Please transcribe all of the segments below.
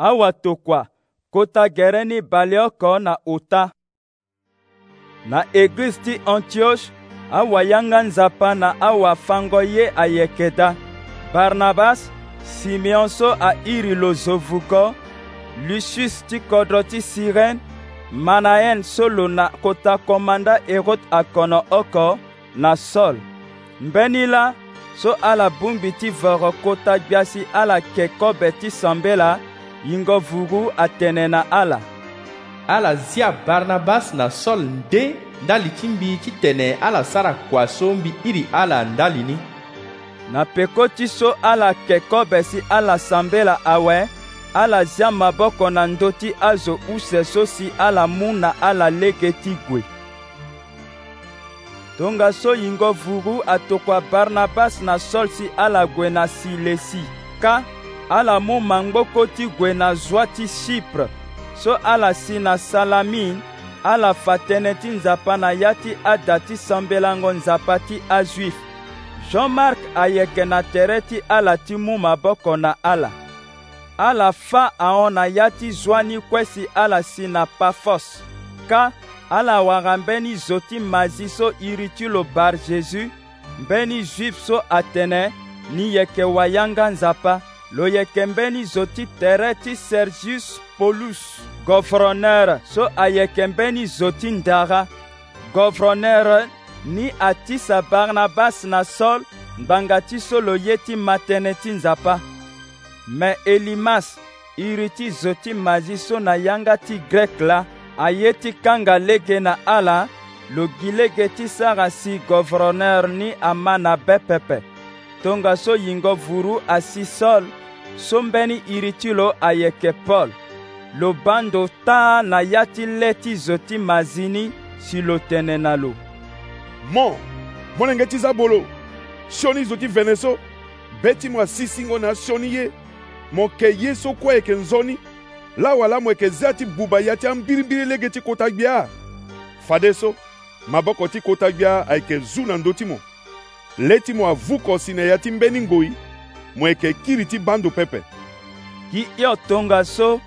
awatokwa kotagere ni balioko na uta na eglize ti antioche awayanga nzapa na awafango ye ayekeda barnabas simeon so airi lo zo vuko lusius ti kodro ti sirene manaen so lo na kota komanda erode akono oko na sol mbeni la so ala bungbi ti voro kota gbia si ala keko be ti sambe la yingo vugu atene na ala ala zia barnabas na saul nde ndali ti mbi ti tene ala sara kua so mbi iri ala ndali ni na peko ti so ala yeke kobe si ala sambela awe ala zia maboko na ndö ti azo use so si ala mu na ala lege ti gue tongaso yingo vugu atokua barnabas na saul si ala gue na silesi ka ala mû mangboko ti gue na zwa ti chypre so ala si na salami ala fa tënë ti nzapa na ya ti ada ti sambelango nzapa ti azuife jean mark ayeke na tere ti ala ti mû maboko na ala ala fâ ahon na ya ti zwa ni kuesi ala si na pafos ka ala wara mbeni zo ti mazi so iri ti lo bar jésus mbeni juife so atene ni yeke wayanga nzapa lo yeke kembeni zo ti tere ti sergius polus gofronere so ayeke mbeni zo ti ndara gofronere ni ati sa barnabas na saul ngbanga ti so lo ye ti matënë ti nzapa me elimas iri ti zo ti mazi so na yanga ti grek la aye ti kanga lege na ala lo gi lege ti sara si gofronere ni ama na bepepe tongaso yingo vuru asi saul sombeni iri ti lo ayeke paul lo ba ndo taa na ya ti le ti zo ti mazi ni si lo tene na lo mo molenge ti za bolo sioni zo ti vene so be ti mo asisingo na sioni ye mo yeke ye so kue yeke nzoni la wala mo yeke zia ti buba ya ti ambiribiri lege ti kota gbia fade so maboko ti kota gbia ayeke zu na ndö ti mo le ti mo avuko si na ya ti mbeni ngboi mo yeke kiri ti bandu pepe gi hio tongaso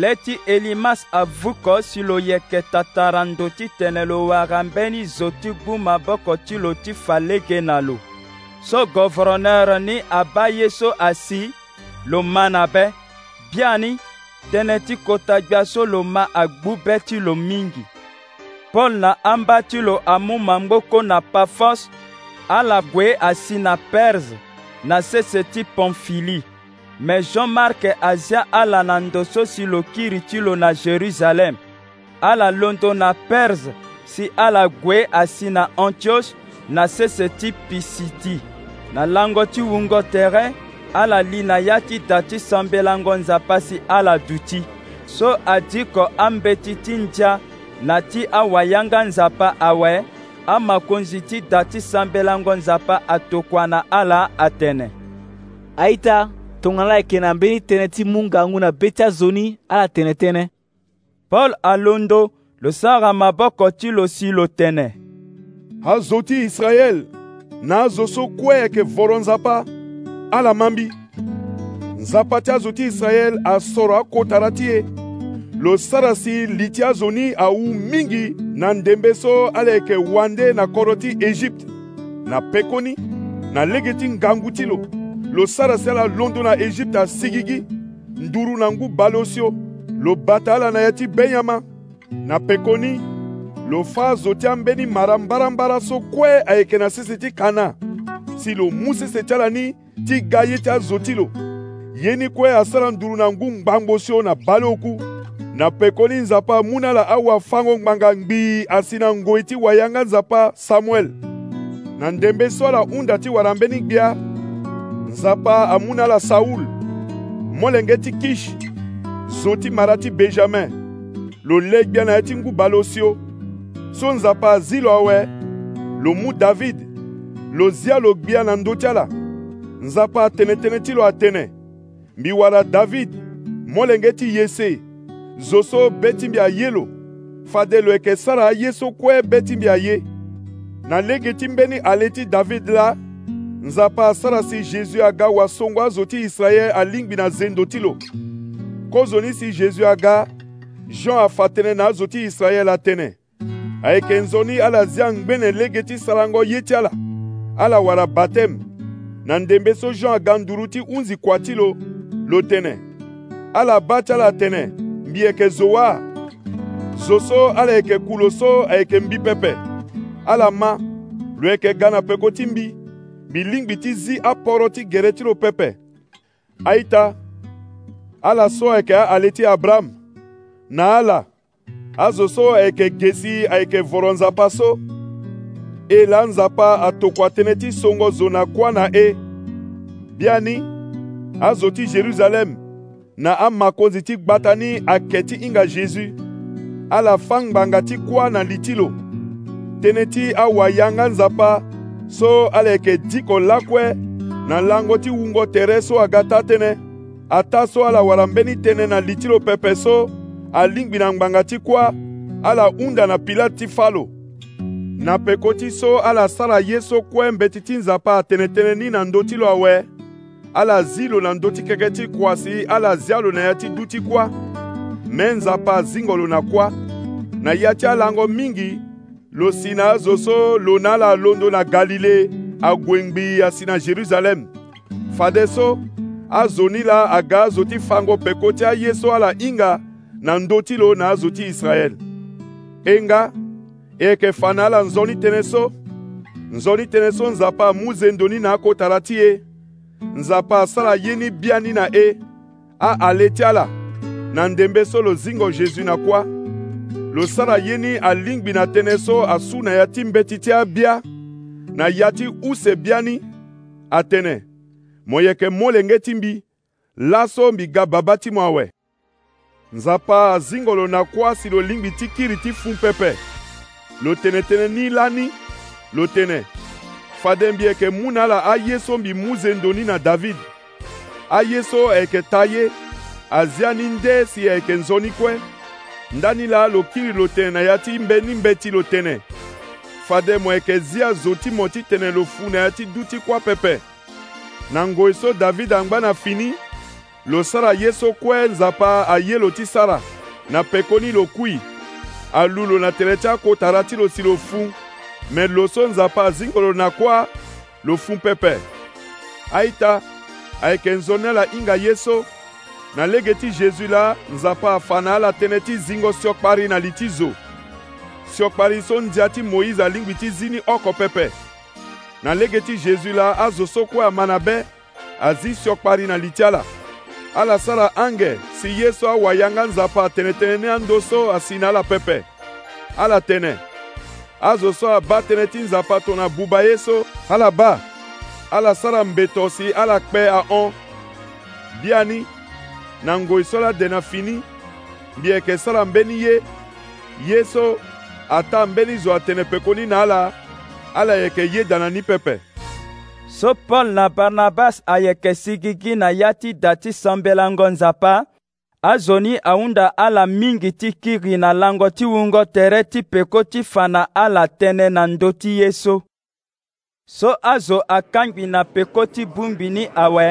le ti elimas avuko si lo yeke tatarandu titene lo wara mbeni zo ti gbu maboko ti lo ti fa lege na lo so gouverneur ni abâ ye asi lo ma na be bia ni tënë ti kota-gbia so lo ma agbu be ti lo mingi paul na amba ti lo amu mangboko na pafos ala gue asi na perse na sese ti pamfili me jean-mark azia ala na ndo so si lo kiri ti lo na jérusalem ala londo na perse si ala gue asi na antioche na sese ti pisidi na lango ti hungo tere ala li na ya ti da ti sambelango nzapa si ala duti so adiko ambeti ti ndia na ti awayanga nzapa awe amakonzi ti da ti sambelango nzapa atokua na ala atene aita tongana la yeke na mbeni tënë ti mu ngangu na be ti azoni ala tene tënë paul alondo lo sara maboko ti lo si lo tene azo ti israele na azo so kue yeke voro nzapa ala mambi nzapa ti azo ti israele asoro akotara ti e lo sara si li ti azoni awu mingi na ndembe so ala yeke wande na koro ti ejipte na peko ni na lege ti ngangu ti lo lo sara si ala londo na ejipte asigi gi nduru na ngu ba lo sio lo bata ala na ya ti benyama na peko ni lo fâ azo ti ambeni mara mbarambara so kue ayeke na sese ti kana si lo mu sese ti ala ni ti ga ye ti azo ti lo ye ni kue asara nduru na ngu ngbango sio na ba lo oku na pekoli nzapa mu na la awafango ngbanga ngbii asi na ngoi ti wayanga nzapa samuele na ndembe so ala hunda ti warambeni gbia nzapa amu na ala saulu molenge ti kishi zon ti mara ti benjamin lo le gbia na ye ti nguba lo sio so nzapa azi lo awe lo mu davidi lo zia lo gbia na ndö ti ala nzapa atene tënë ti lo atene mbi wara davidi molenge ti yese zo so be ti mbi aye lo fade lo yeke sara aye so kue be ti mbi aye na lege ti mbeni ale ti david la nzapa asara si jésus aga wasongo azo ti israele alingbi na zendo ti lo kozoni si jésus aga jean afa tënë na azo ti israele atënë ayeke nzoni ala zia ngbene lege ti sarango ye ti ala ala wara batême na ndembe so jean aga nduru ti hunzi kua ti lo lo tënë ala ba ti ala tënë mbi yeke zo wâ zo so ala yeke kulo so ayeke mbi pepe ala ma lo yeke ga na peko ti mbi mbi lingbi ti zi aporo ti gere ti lo pepe aita ala so ayeke aale ti abraham na ala azo so ayeke ge si ayeke voro nzapa so e la nzapa atokua tënë ti songo zo na kuâ na e bia ni azo ti jérusalem na amakonzi ti gbata ni ayeke ti hinga jésus ala fâ ngbanga ti kuâ na li ti lo tënë ti awayanga nzapa so ala yeke diko lakue na lango ti wungo tere so aga ta tënë ata so ala wara mbeni tënë na li ti lo pepe so alingbi na ngbanga ti kuâ ala hunda na pilate ti fâ lo na peko ti so ala sara ye so kue mbeti ti nzapa atene tënë ni na ndö ti lo awe ala zi lo na ndö ti keke ti kua si ala zia lo na ya ti duâ ti kuâ mê nzapa azingo lo na kuâ na ya ti alango mingi lo si na azo so lo na ala londo na galile ague ngbii asi na jeruzalem fade so azo ni la aga azo ti fango peko ti aye so ala hinga na ndö ti lo na azo ti israele enga e yeke fa na ala nzoni tënë so nzoni tënë so nzapa amuzendo ni na akotala ti e nzapa asala ye ni bia ni na e ahale ti ala na ndembe so lozingo jésus na kuâ lo sara ye ni alingbi na tënë so asu na ya ti mbeti ti abia na ya ti use bia ni atene mo yeke molenge ti mbi laso mbi ga babâ ti mo awe nzapa azingo lo na kuâ si lo lingbi ti kiri ti fun pepe lo tene tënë ni lani lo tene fade mbi yeke mu na ala aye so mbi mu zendoni na davidi aye so ayeke ta ye azia ni nde si ayeke nzoni kue ndani la lo kiri lo tene na ya ti mbeni mbe ti lo tene fade mo yeke zia zo ti mo ti tene lo fu na ya ti duti kuâ pepe na ngoi so davidi angba na fini lo sara ye so kue nzapa aye lo ti sara na pekoni lo kui alu lo na tere ti akotara ti lo si lo fu me loso nzapa azingolo na kuâ lo fû pepe aita ayeke nzoni ala hinga ye so na lege ti jésus la nzapa afa na ala tënë ti zingo siokpari na li ti zo siokpari so nzia ti moïse alingbi ti zi ni oko pepe na lege ti jésus la azo so kue ama na be azi siokpari na li ti ala ala sara ange si ye so awayanga nzapa atene tënë ni ando so asi na ala pepe ala tene azo so aba tënë ti nzapa tongana buba ye so ala ba ala sara mbeto si ala kpe ahon mbi ani na ngoi so la dene fini mbi yeke sara mbeni ye ye so ata mbeni zo atene pekoni na ala ala yeke ye dana ni pepe so paul na barnabas ayeke sigi gi na ya ti da ti sambela ngo nzapa azoni ahunda ala mingi ti kiri na lango ti hungo tere ti peko ti fa na ala tënë na ndö ti ye so so azo akangbi na peko ti bungbi ni awe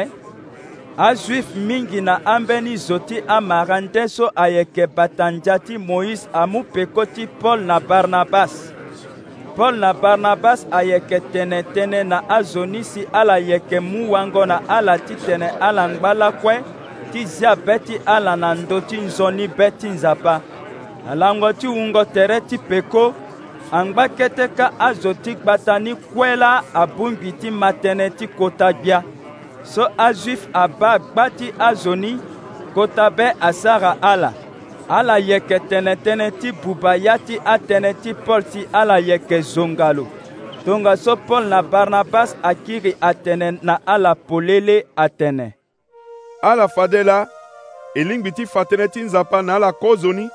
azwif mingi na ambeni zo ti amara nde so ayeke bata nzia ti moïse amu peko ti paul na barnabas paul na barnabas ayeke tene tënë na azo ni si ala yeke mu wango na ala ti tene ala ngbala kue ti zia be ti ala na ndö ti nzoni be ti nzapa alango ti hungo tere ti peko angba kete ka azo ti gbata ni kue la abungbi ti matene ti kota gbia so azuif aba gba ti azo ni kota be asara ala ala yeke tene tënë ti buba ya ti atënë ti paul ti ala yeke zongalo tongaso paul na barnabas akiri atene na ala polele atene ala fade la e lingbi ti fa tënë ti nzapa na ala kozo ni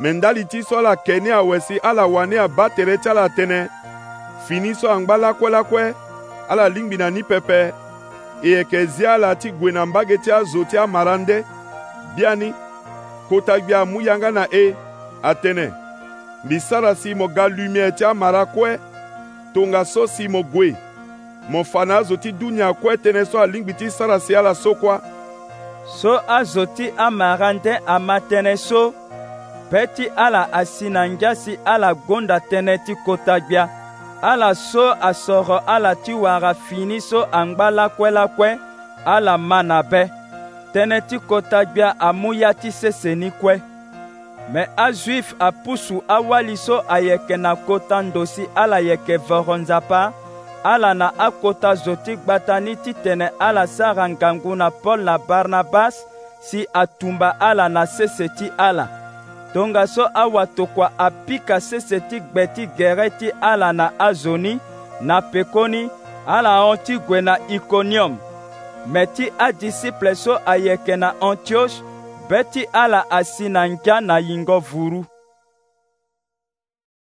me ndali ti so ala ke ni awesi ala wani aba tere ti ala tënë fini so angba lakuelakue ala lingbi na ni pepe e yeke zi ala ti gue na mbage ti azo ti amara nde bia ni kota gbi amu yanga na e atënë mbi sara si mo ga lumière ti amara kue tongaso si mo gue mo fa na azo ti dunia kue tënë so alingbi ti sara si ala so kuâ so azo ti amara ndö ama tënë so mpe ti ala asi na ngia si ala gbonda tënë ti kota gbia ala so asoro ala ti wara fini so angba lakuelakue ala ma na be tënë ti kota gbia amu ya ti sese ni kue me azuif apusu awali so ayeke na kota ndo si ala yeke voro nzapa ala na akota zo ti gbata ni titene ala sara ngangu na pɔl na barnabas si atumba ala na sese ti ala tongaso awatokua apika sese ti gbe ti gere ti ala na azoni na pekoni ala hon ti gue na ikoniom me ti adisiple so ayeke na antioche be ti ala asi na ngia na yingo vuru